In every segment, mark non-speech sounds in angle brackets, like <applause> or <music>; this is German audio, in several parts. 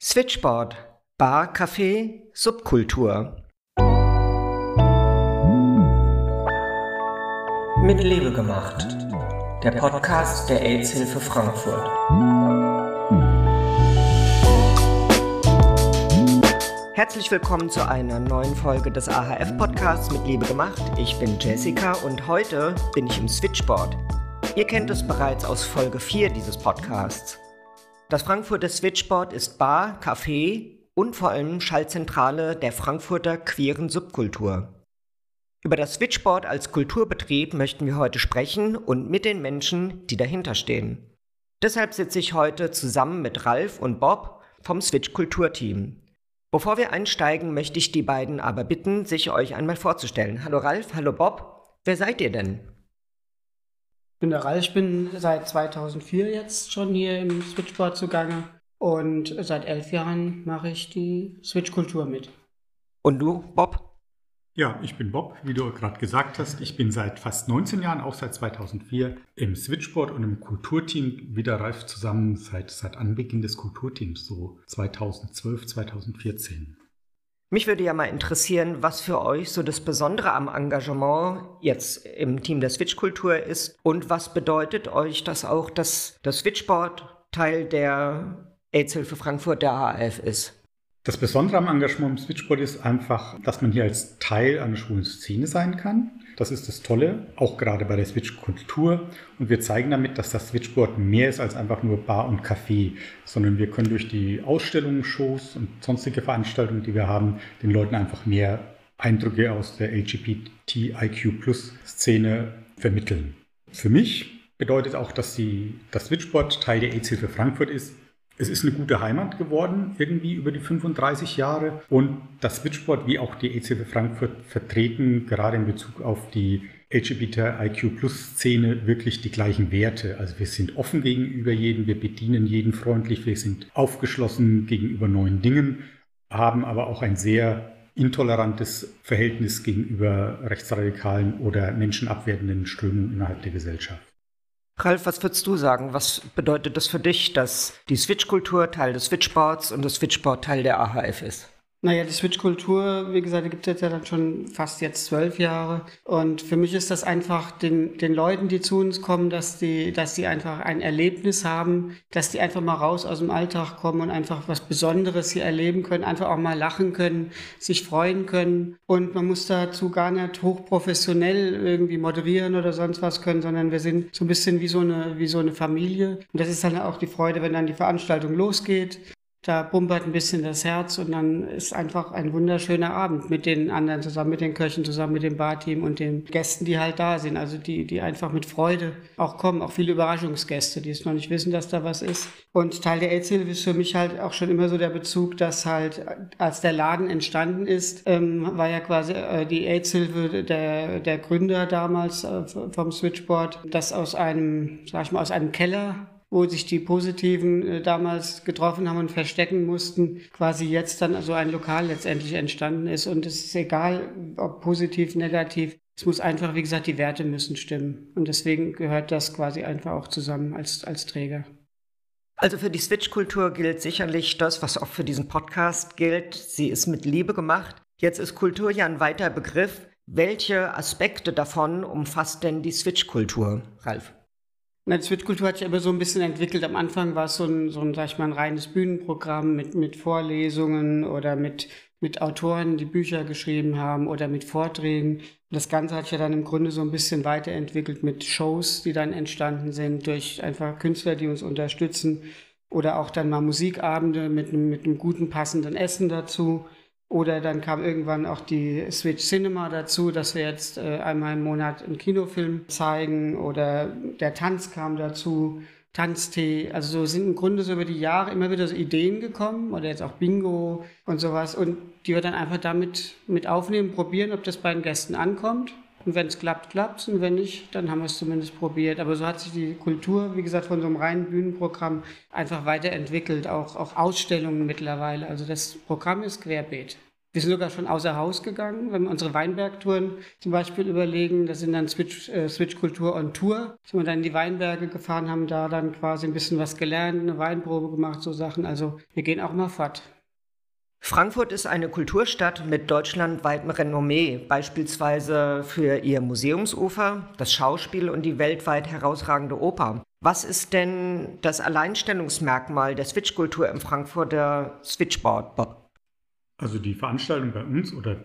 Switchboard, Bar, Café, Subkultur. Mit Liebe gemacht. Der Podcast der AIDS-Hilfe Frankfurt. Herzlich willkommen zu einer neuen Folge des AHF-Podcasts mit Liebe gemacht. Ich bin Jessica und heute bin ich im Switchboard. Ihr kennt es bereits aus Folge 4 dieses Podcasts. Das Frankfurter Switchboard ist Bar, Café und vor allem Schallzentrale der Frankfurter queeren Subkultur. Über das Switchboard als Kulturbetrieb möchten wir heute sprechen und mit den Menschen, die dahinter stehen. Deshalb sitze ich heute zusammen mit Ralf und Bob vom Switch Kulturteam. Bevor wir einsteigen, möchte ich die beiden aber bitten, sich euch einmal vorzustellen. Hallo Ralf, hallo Bob, wer seid ihr denn? Ich bin der Ralf, ich bin seit 2004 jetzt schon hier im Switchboard zugange und seit elf Jahren mache ich die Switch-Kultur mit. Und du, Bob? Ja, ich bin Bob, wie du gerade gesagt hast. Ich bin seit fast 19 Jahren, auch seit 2004, im Switchboard und im Kulturteam, wie der Ralf zusammen seit, seit Anbeginn des Kulturteams, so 2012, 2014. Mich würde ja mal interessieren, was für euch so das Besondere am Engagement jetzt im Team der Switch-Kultur ist und was bedeutet euch das auch, dass das Switchboard Teil der AIDS-Hilfe Frankfurt der AF ist? Das Besondere am Engagement im Switchboard ist einfach, dass man hier als Teil einer schwulen Szene sein kann. Das ist das Tolle, auch gerade bei der Switch-Kultur. Und wir zeigen damit, dass das Switchboard mehr ist als einfach nur Bar und Café, sondern wir können durch die Ausstellungen, Shows und sonstige Veranstaltungen, die wir haben, den Leuten einfach mehr Eindrücke aus der LGBTIQ-Plus-Szene vermitteln. Für mich bedeutet auch, dass die, das Switchboard Teil der AIDS-Hilfe Frankfurt ist, es ist eine gute Heimat geworden, irgendwie über die 35 Jahre. Und das Switchboard wie auch die ECW Frankfurt vertreten gerade in Bezug auf die LGBTIQ-Plus-Szene wirklich die gleichen Werte. Also wir sind offen gegenüber jedem, wir bedienen jeden freundlich, wir sind aufgeschlossen gegenüber neuen Dingen, haben aber auch ein sehr intolerantes Verhältnis gegenüber rechtsradikalen oder menschenabwertenden Strömungen innerhalb der Gesellschaft. Ralf, was würdest du sagen? Was bedeutet das für dich, dass die Switch-Kultur Teil des Switchboards und das Switchboard Teil der AHF ist? Naja, die Switch-Kultur, wie gesagt, die gibt es jetzt ja dann schon fast jetzt zwölf Jahre. Und für mich ist das einfach den, den Leuten, die zu uns kommen, dass die, dass die einfach ein Erlebnis haben, dass die einfach mal raus aus dem Alltag kommen und einfach was Besonderes hier erleben können, einfach auch mal lachen können, sich freuen können. Und man muss dazu gar nicht hochprofessionell irgendwie moderieren oder sonst was können, sondern wir sind so ein bisschen wie so eine, wie so eine Familie. Und das ist dann auch die Freude, wenn dann die Veranstaltung losgeht da pumpert ein bisschen das Herz und dann ist einfach ein wunderschöner Abend mit den anderen zusammen, mit den Köchen zusammen, mit dem Barteam und den Gästen, die halt da sind. Also die, die einfach mit Freude auch kommen. Auch viele Überraschungsgäste, die es noch nicht wissen, dass da was ist. Und Teil der AIDS-Hilfe ist für mich halt auch schon immer so der Bezug, dass halt, als der Laden entstanden ist, ähm, war ja quasi äh, die AIDS-Hilfe der, der Gründer damals äh, vom Switchboard, das aus einem, sag ich mal, aus einem Keller wo sich die Positiven äh, damals getroffen haben und verstecken mussten, quasi jetzt dann so ein Lokal letztendlich entstanden ist. Und es ist egal, ob positiv, negativ. Es muss einfach, wie gesagt, die Werte müssen stimmen. Und deswegen gehört das quasi einfach auch zusammen als, als Träger. Also für die Switch-Kultur gilt sicherlich das, was auch für diesen Podcast gilt. Sie ist mit Liebe gemacht. Jetzt ist Kultur ja ein weiter Begriff. Welche Aspekte davon umfasst denn die Switch-Kultur, Ralf? Na, die Switch-Kultur hat sich aber so ein bisschen entwickelt. Am Anfang war es so ein, so ein, sag ich mal, ein reines Bühnenprogramm mit, mit Vorlesungen oder mit, mit Autoren, die Bücher geschrieben haben oder mit Vorträgen. Das Ganze hat sich ja dann im Grunde so ein bisschen weiterentwickelt mit Shows, die dann entstanden sind durch einfach Künstler, die uns unterstützen oder auch dann mal Musikabende mit, mit einem guten passenden Essen dazu. Oder dann kam irgendwann auch die Switch Cinema dazu, dass wir jetzt äh, einmal im Monat einen Kinofilm zeigen. Oder der Tanz kam dazu, Tanztee. Also so sind im Grunde so über die Jahre immer wieder so Ideen gekommen. Oder jetzt auch Bingo und sowas. Und die wir dann einfach damit mit aufnehmen, probieren, ob das bei den Gästen ankommt. Und wenn es klappt, klappt es. Und wenn nicht, dann haben wir es zumindest probiert. Aber so hat sich die Kultur, wie gesagt, von so einem reinen Bühnenprogramm einfach weiterentwickelt. Auch, auch Ausstellungen mittlerweile. Also das Programm ist querbeet. Wir sind sogar schon außer Haus gegangen, wenn wir unsere Weinbergtouren zum Beispiel überlegen. Das sind dann Switch, äh, Switch Kultur on Tour. Sind wir dann in die Weinberge gefahren, haben da dann quasi ein bisschen was gelernt, eine Weinprobe gemacht, so Sachen. Also wir gehen auch mal fort. Frankfurt ist eine Kulturstadt mit deutschlandweitem Renommee, beispielsweise für ihr Museumsufer, das Schauspiel und die weltweit herausragende Oper. Was ist denn das Alleinstellungsmerkmal der Switch-Kultur im Frankfurter Switchboard? Also die Veranstaltung bei uns oder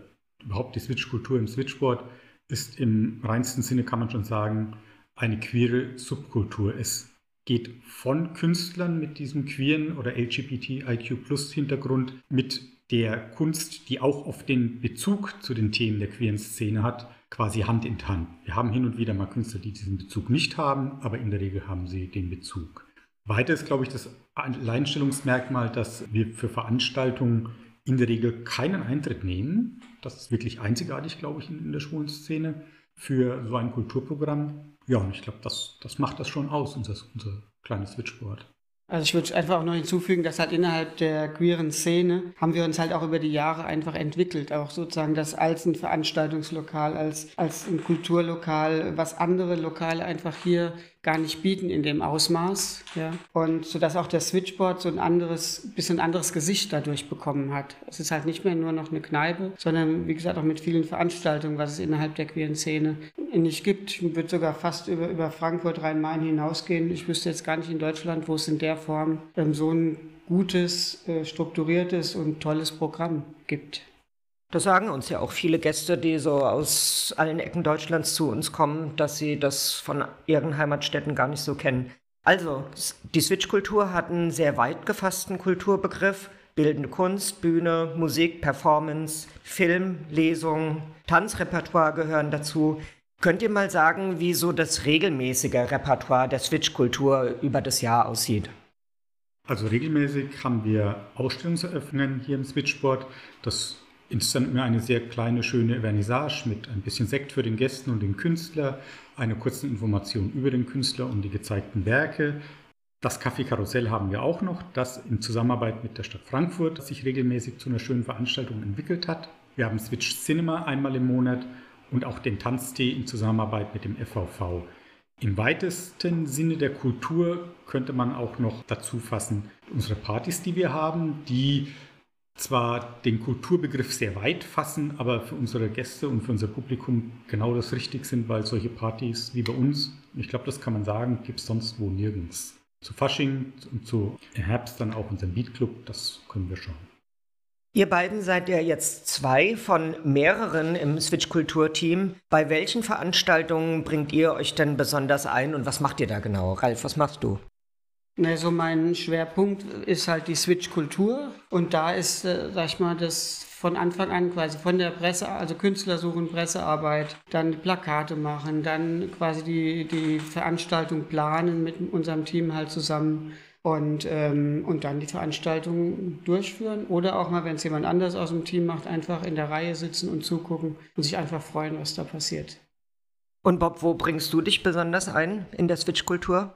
überhaupt die Switch-Kultur im Switchboard ist im reinsten Sinne, kann man schon sagen, eine queere Subkultur. Es geht von Künstlern mit diesem queeren oder LGBTIQ-Plus-Hintergrund mit der Kunst, die auch oft den Bezug zu den Themen der queeren Szene hat, quasi Hand in Hand. Wir haben hin und wieder mal Künstler, die diesen Bezug nicht haben, aber in der Regel haben sie den Bezug. Weiter ist, glaube ich, das Alleinstellungsmerkmal, dass wir für Veranstaltungen in der Regel keinen Eintritt nehmen. Das ist wirklich einzigartig, glaube ich, in, der schwulen Szene für so ein Kulturprogramm. Ja, und ich glaube, das, das macht das schon aus, unser, unser kleines Switchboard. Also ich würde einfach auch noch hinzufügen, dass halt innerhalb der queeren Szene haben wir uns halt auch über die Jahre einfach entwickelt. Auch sozusagen das als ein Veranstaltungslokal, als, als ein Kulturlokal, was andere Lokale einfach hier gar nicht bieten in dem Ausmaß. Ja. Und so dass auch der Switchboard so ein anderes, bisschen anderes Gesicht dadurch bekommen hat. Es ist halt nicht mehr nur noch eine Kneipe, sondern wie gesagt auch mit vielen Veranstaltungen, was es innerhalb der queeren Szene nicht gibt. Ich würde sogar fast über, über Frankfurt, Rhein-Main hinausgehen. Ich wüsste jetzt gar nicht in Deutschland, wo es in der Form ähm, so ein gutes, äh, strukturiertes und tolles Programm gibt. Das sagen uns ja auch viele Gäste, die so aus allen Ecken Deutschlands zu uns kommen, dass sie das von ihren Heimatstädten gar nicht so kennen. Also, die Switch-Kultur hat einen sehr weit gefassten Kulturbegriff. Bildende Kunst, Bühne, Musik, Performance, Film, Lesung, Tanzrepertoire gehören dazu. Könnt ihr mal sagen, wie so das regelmäßige Repertoire der Switch-Kultur über das Jahr aussieht? Also regelmäßig haben wir Ausstellungseröffnungen hier im Switchboard. Das instant mir eine sehr kleine, schöne Vernissage mit ein bisschen Sekt für den Gästen und den Künstler, eine kurze Information über den Künstler und die gezeigten Werke. Das Café Karussell haben wir auch noch, das in Zusammenarbeit mit der Stadt Frankfurt sich regelmäßig zu einer schönen Veranstaltung entwickelt hat. Wir haben Switch Cinema einmal im Monat und auch den Tanztee in Zusammenarbeit mit dem FVV. Im weitesten Sinne der Kultur könnte man auch noch dazu fassen unsere Partys, die wir haben, die zwar den Kulturbegriff sehr weit fassen, aber für unsere Gäste und für unser Publikum genau das richtig sind, weil solche Partys wie bei uns, ich glaube, das kann man sagen, gibt es sonst wo nirgends. Zu Fasching und zu Herbst dann auch unseren Beatclub, das können wir schon. Ihr beiden seid ja jetzt zwei von mehreren im Switch-Kultur-Team. Bei welchen Veranstaltungen bringt ihr euch denn besonders ein und was macht ihr da genau? Ralf, was machst du? Ne, so mein Schwerpunkt ist halt die Switch-Kultur. Und da ist, äh, sag ich mal, das von Anfang an quasi von der Presse, also Künstler suchen, Pressearbeit, dann Plakate machen, dann quasi die, die Veranstaltung planen mit unserem Team halt zusammen und, ähm, und dann die Veranstaltung durchführen. Oder auch mal, wenn es jemand anders aus dem Team macht, einfach in der Reihe sitzen und zugucken und sich einfach freuen, was da passiert. Und Bob, wo bringst du dich besonders ein in der Switch-Kultur?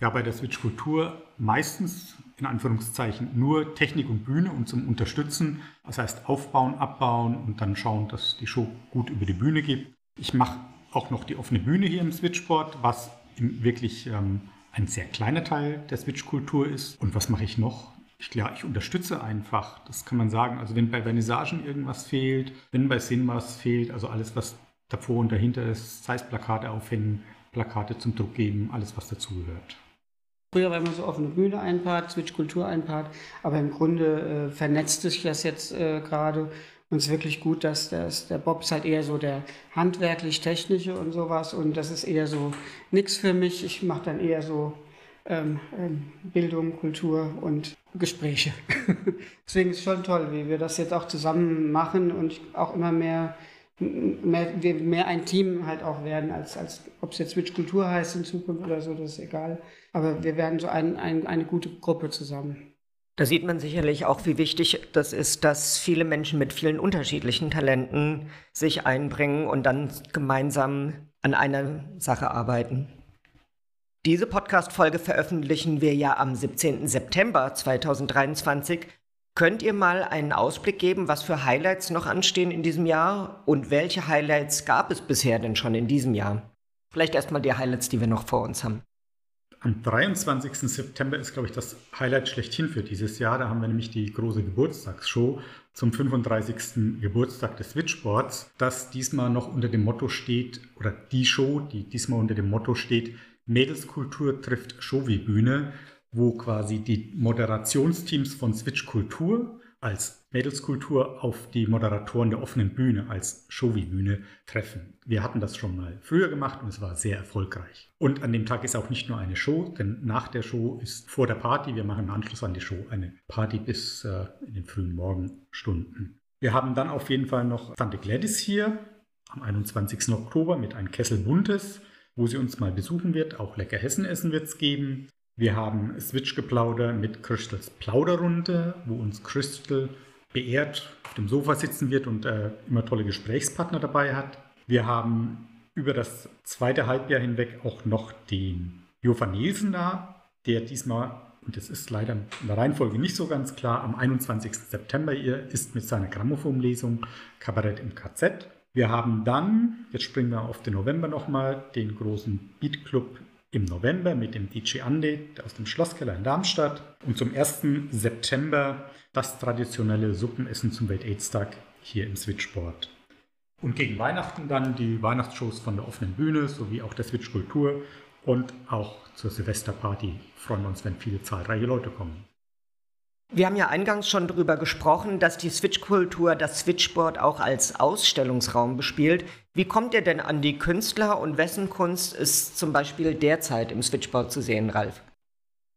Ja, bei der Switch Kultur meistens in Anführungszeichen nur Technik und Bühne und zum Unterstützen. Das heißt aufbauen, abbauen und dann schauen, dass die Show gut über die Bühne geht. Ich mache auch noch die offene Bühne hier im Switchboard, was wirklich ähm, ein sehr kleiner Teil der Switch-Kultur ist. Und was mache ich noch? Ich, ja, ich unterstütze einfach, das kann man sagen. Also wenn bei Vernissagen irgendwas fehlt, wenn bei was fehlt, also alles, was davor und dahinter ist, sei es Plakate aufhängen, Plakate zum Druck geben, alles, was dazugehört. Früher war immer so offene Bühne ein Part, Switch Kultur ein Part, aber im Grunde äh, vernetzt sich das jetzt äh, gerade und es ist wirklich gut, dass das, der Bob ist halt eher so der handwerklich-technische und sowas und das ist eher so nichts für mich. Ich mache dann eher so ähm, ähm, Bildung, Kultur und Gespräche. <laughs> Deswegen ist es schon toll, wie wir das jetzt auch zusammen machen und auch immer mehr mehr, wir mehr ein Team halt auch werden, als, als ob es jetzt Switch Kultur heißt in Zukunft oder so, das ist egal. Aber wir werden so ein, ein, eine gute Gruppe zusammen. Da sieht man sicherlich auch, wie wichtig das ist, dass viele Menschen mit vielen unterschiedlichen Talenten sich einbringen und dann gemeinsam an einer Sache arbeiten. Diese Podcast-Folge veröffentlichen wir ja am 17. September 2023 Könnt ihr mal einen Ausblick geben, was für Highlights noch anstehen in diesem Jahr und welche Highlights gab es bisher denn schon in diesem Jahr? Vielleicht erstmal die Highlights, die wir noch vor uns haben. Am 23. September ist, glaube ich, das Highlight schlechthin für dieses Jahr. Da haben wir nämlich die große Geburtstagsshow zum 35. Geburtstag des Switchboards, das diesmal noch unter dem Motto steht, oder die Show, die diesmal unter dem Motto steht, Mädelskultur trifft Showy-Bühne, wo quasi die Moderationsteams von Switch Kultur als Mädelskultur auf die Moderatoren der offenen Bühne als Showy-Bühne treffen. Wir hatten das schon mal früher gemacht und es war sehr erfolgreich. Und an dem Tag ist auch nicht nur eine Show, denn nach der Show ist vor der Party, wir machen im Anschluss an die Show eine Party bis äh, in den frühen Morgenstunden. Wir haben dann auf jeden Fall noch Tante Gladys hier am 21. Oktober mit einem Kessel Buntes, wo sie uns mal besuchen wird. Auch lecker Hessenessen wird es geben. Wir haben Switch-Geplauder mit Crystals Plauderrunde, wo uns Crystal beehrt auf dem Sofa sitzen wird und äh, immer tolle Gesprächspartner dabei hat. Wir haben über das zweite Halbjahr hinweg auch noch den Jofa Nielsen da, der diesmal, und das ist leider in der Reihenfolge nicht so ganz klar, am 21. September hier ist mit seiner Grammophonlesung Kabarett im KZ. Wir haben dann, jetzt springen wir auf den November nochmal, den großen Beat Club im November mit dem DJ Ande aus dem Schlosskeller in Darmstadt und zum 1. September das traditionelle Suppenessen zum Welt-Aids-Tag hier im Switchboard. Und gegen Weihnachten dann die Weihnachtsshows von der offenen Bühne sowie auch der Switch Kultur und auch zur Silvesterparty freuen wir uns, wenn viele zahlreiche Leute kommen. Wir haben ja eingangs schon darüber gesprochen, dass die Switch-Kultur das Switchboard auch als Ausstellungsraum bespielt. Wie kommt ihr denn an die Künstler und wessen Kunst ist zum Beispiel derzeit im Switchboard zu sehen, Ralf?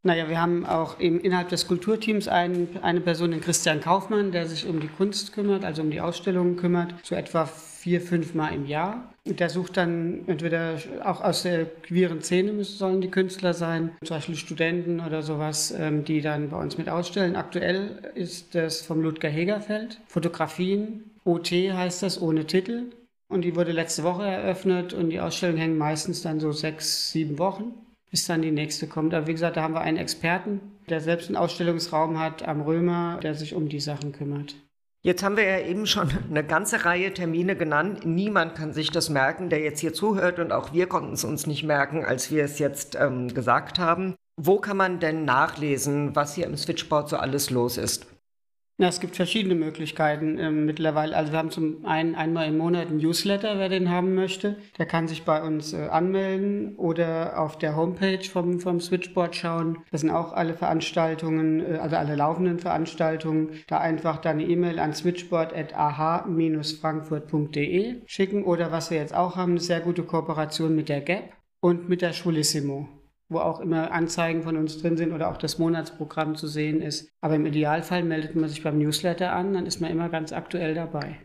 Naja, wir haben auch im, innerhalb des Kulturteams einen, eine Person, den Christian Kaufmann, der sich um die Kunst kümmert, also um die Ausstellungen kümmert, so etwa vier, fünf Mal im Jahr. Der sucht dann entweder auch aus der queeren Szene sollen die Künstler sein, zum Beispiel Studenten oder sowas, ähm, die dann bei uns mit ausstellen. Aktuell ist das vom Ludger Hegerfeld. Fotografien, OT heißt das, ohne Titel. Und die wurde letzte Woche eröffnet und die Ausstellung hängt meistens dann so sechs, sieben Wochen bis dann die nächste kommt. Aber wie gesagt, da haben wir einen Experten, der selbst einen Ausstellungsraum hat am Römer, der sich um die Sachen kümmert. Jetzt haben wir ja eben schon <laughs> eine ganze Reihe Termine genannt. Niemand kann sich das merken, der jetzt hier zuhört und auch wir konnten es uns nicht merken, als wir es jetzt ähm, gesagt haben. Wo kann man denn nachlesen, was hier im Switchboard so alles los ist? Ja, es gibt verschiedene Möglichkeiten äh, mittlerweile. Also wir haben zum einen einmal im Monat einen Newsletter, wer den haben möchte. Der kann sich bei uns äh, anmelden oder auf der Homepage vom, vom Switchboard schauen. Das sind auch alle Veranstaltungen, äh, also alle laufenden Veranstaltungen. Da einfach dann eine E-Mail an switchboard.ah-frankfurt.de schicken. Oder was wir jetzt auch haben, eine sehr gute Kooperation mit der GAP und mit der Schulissimo wo auch immer Anzeigen von uns drin sind oder auch das Monatsprogramm zu sehen ist. Aber im Idealfall meldet man sich beim Newsletter an, dann ist man immer ganz aktuell dabei.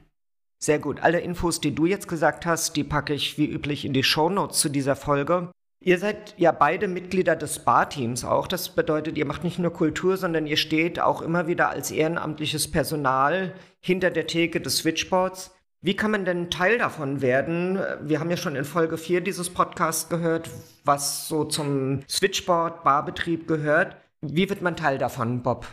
Sehr gut. Alle Infos, die du jetzt gesagt hast, die packe ich wie üblich in die Shownotes zu dieser Folge. Ihr seid ja beide Mitglieder des Bar-Teams auch. Das bedeutet, ihr macht nicht nur Kultur, sondern ihr steht auch immer wieder als ehrenamtliches Personal hinter der Theke des Switchboards. Wie kann man denn Teil davon werden? Wir haben ja schon in Folge 4 dieses Podcasts gehört, was so zum Switchboard-Barbetrieb gehört. Wie wird man Teil davon, Bob?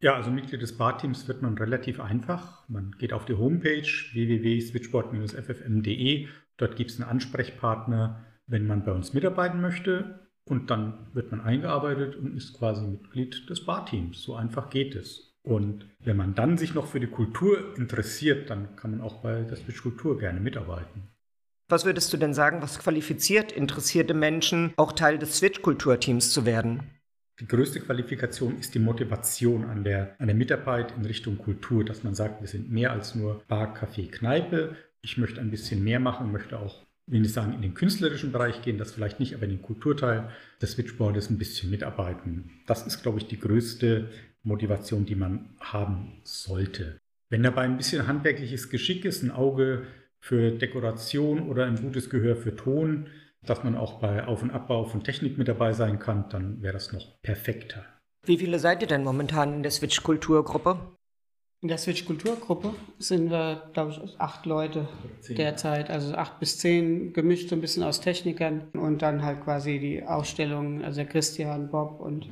Ja, also Mitglied des Barteams wird man relativ einfach. Man geht auf die Homepage www.switchboard-ffm.de. Dort gibt es einen Ansprechpartner, wenn man bei uns mitarbeiten möchte. Und dann wird man eingearbeitet und ist quasi Mitglied des Barteams. So einfach geht es. Und wenn man dann sich noch für die Kultur interessiert, dann kann man auch bei der Switch Kultur gerne mitarbeiten. Was würdest du denn sagen, was qualifiziert interessierte Menschen, auch Teil des Switch-Kulturteams zu werden? Die größte Qualifikation ist die Motivation an der, an der Mitarbeit in Richtung Kultur, dass man sagt, wir sind mehr als nur Bar, Café, Kneipe. Ich möchte ein bisschen mehr machen, möchte auch, wenn ich sagen, in den künstlerischen Bereich gehen, das vielleicht nicht, aber in den Kulturteil des Switchboards ein bisschen mitarbeiten. Das ist, glaube ich, die größte Motivation, die man haben sollte. Wenn dabei ein bisschen handwerkliches Geschick ist, ein Auge für Dekoration oder ein gutes Gehör für Ton, dass man auch bei Auf- und Abbau von Technik mit dabei sein kann, dann wäre das noch perfekter. Wie viele seid ihr denn momentan in der Switch-Kulturgruppe? In der Switch-Kulturgruppe sind wir, glaube ich, acht Leute derzeit. Also acht bis zehn, gemischt so ein bisschen aus Technikern. Und dann halt quasi die Ausstellung, also Christian, Bob und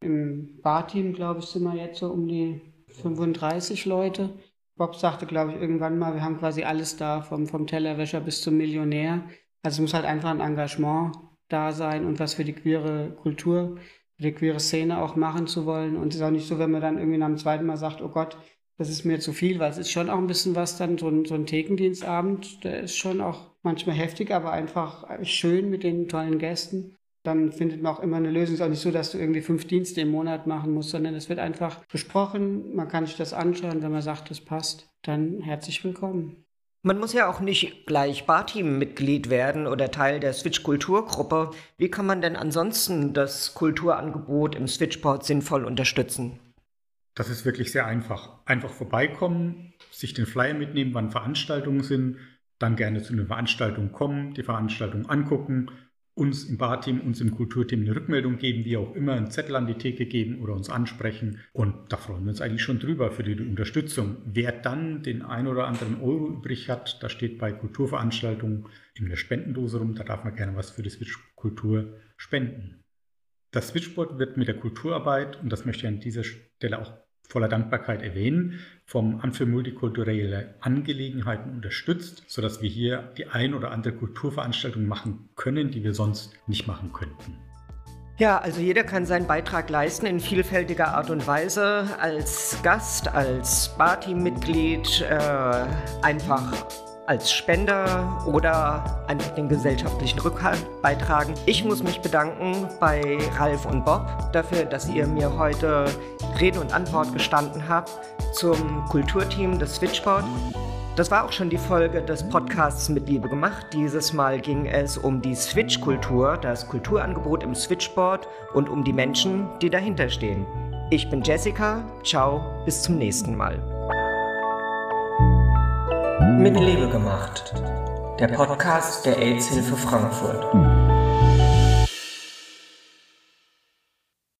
im Barteam, glaube ich, sind wir jetzt so um die 35 Leute. Bob sagte, glaube ich, irgendwann mal, wir haben quasi alles da, vom, vom Tellerwäscher bis zum Millionär. Also es muss halt einfach ein Engagement da sein und was für die queere Kultur, für die queere Szene auch machen zu wollen. Und es ist auch nicht so, wenn man dann irgendwie nach dem zweiten Mal sagt, oh Gott, das ist mir zu viel, weil es ist schon auch ein bisschen was dann, so ein, so ein Thekendienstabend, der ist schon auch manchmal heftig, aber einfach schön mit den tollen Gästen. Dann findet man auch immer eine Lösung. Es ist auch nicht so, dass du irgendwie fünf Dienste im Monat machen musst, sondern es wird einfach besprochen. Man kann sich das anschauen. Wenn man sagt, das passt, dann herzlich willkommen. Man muss ja auch nicht gleich Barteam-Mitglied werden oder Teil der Switch-Kulturgruppe. Wie kann man denn ansonsten das Kulturangebot im Switchboard sinnvoll unterstützen? Das ist wirklich sehr einfach. Einfach vorbeikommen, sich den Flyer mitnehmen, wann Veranstaltungen sind, dann gerne zu einer Veranstaltung kommen, die Veranstaltung angucken, uns im Barteam, uns im Kulturteam eine Rückmeldung geben, wie auch immer, einen Zettel an die Theke geben oder uns ansprechen. Und da freuen wir uns eigentlich schon drüber für die Unterstützung. Wer dann den ein oder anderen Euro übrig hat, da steht bei Kulturveranstaltungen in der Spendendose rum, da darf man gerne was für die Switch Kultur spenden. Das Switchboard wird mit der Kulturarbeit, und das möchte ich an dieser Stelle auch voller Dankbarkeit erwähnen, vom Amt für multikulturelle Angelegenheiten unterstützt, sodass wir hier die ein oder andere Kulturveranstaltung machen können, die wir sonst nicht machen könnten. Ja, also jeder kann seinen Beitrag leisten in vielfältiger Art und Weise, als Gast, als Barteam-Mitglied, äh, einfach als Spender oder einfach den gesellschaftlichen Rückhalt beitragen. Ich muss mich bedanken bei Ralf und Bob dafür, dass ihr mir heute Rede und Antwort gestanden habt zum Kulturteam des Switchboard. Das war auch schon die Folge des Podcasts mit Liebe gemacht. Dieses Mal ging es um die Switch-Kultur, das Kulturangebot im Switchboard und um die Menschen, die dahinter stehen. Ich bin Jessica. Ciao, bis zum nächsten Mal. Mit Liebe gemacht. Der Podcast der AIDS-Hilfe Frankfurt.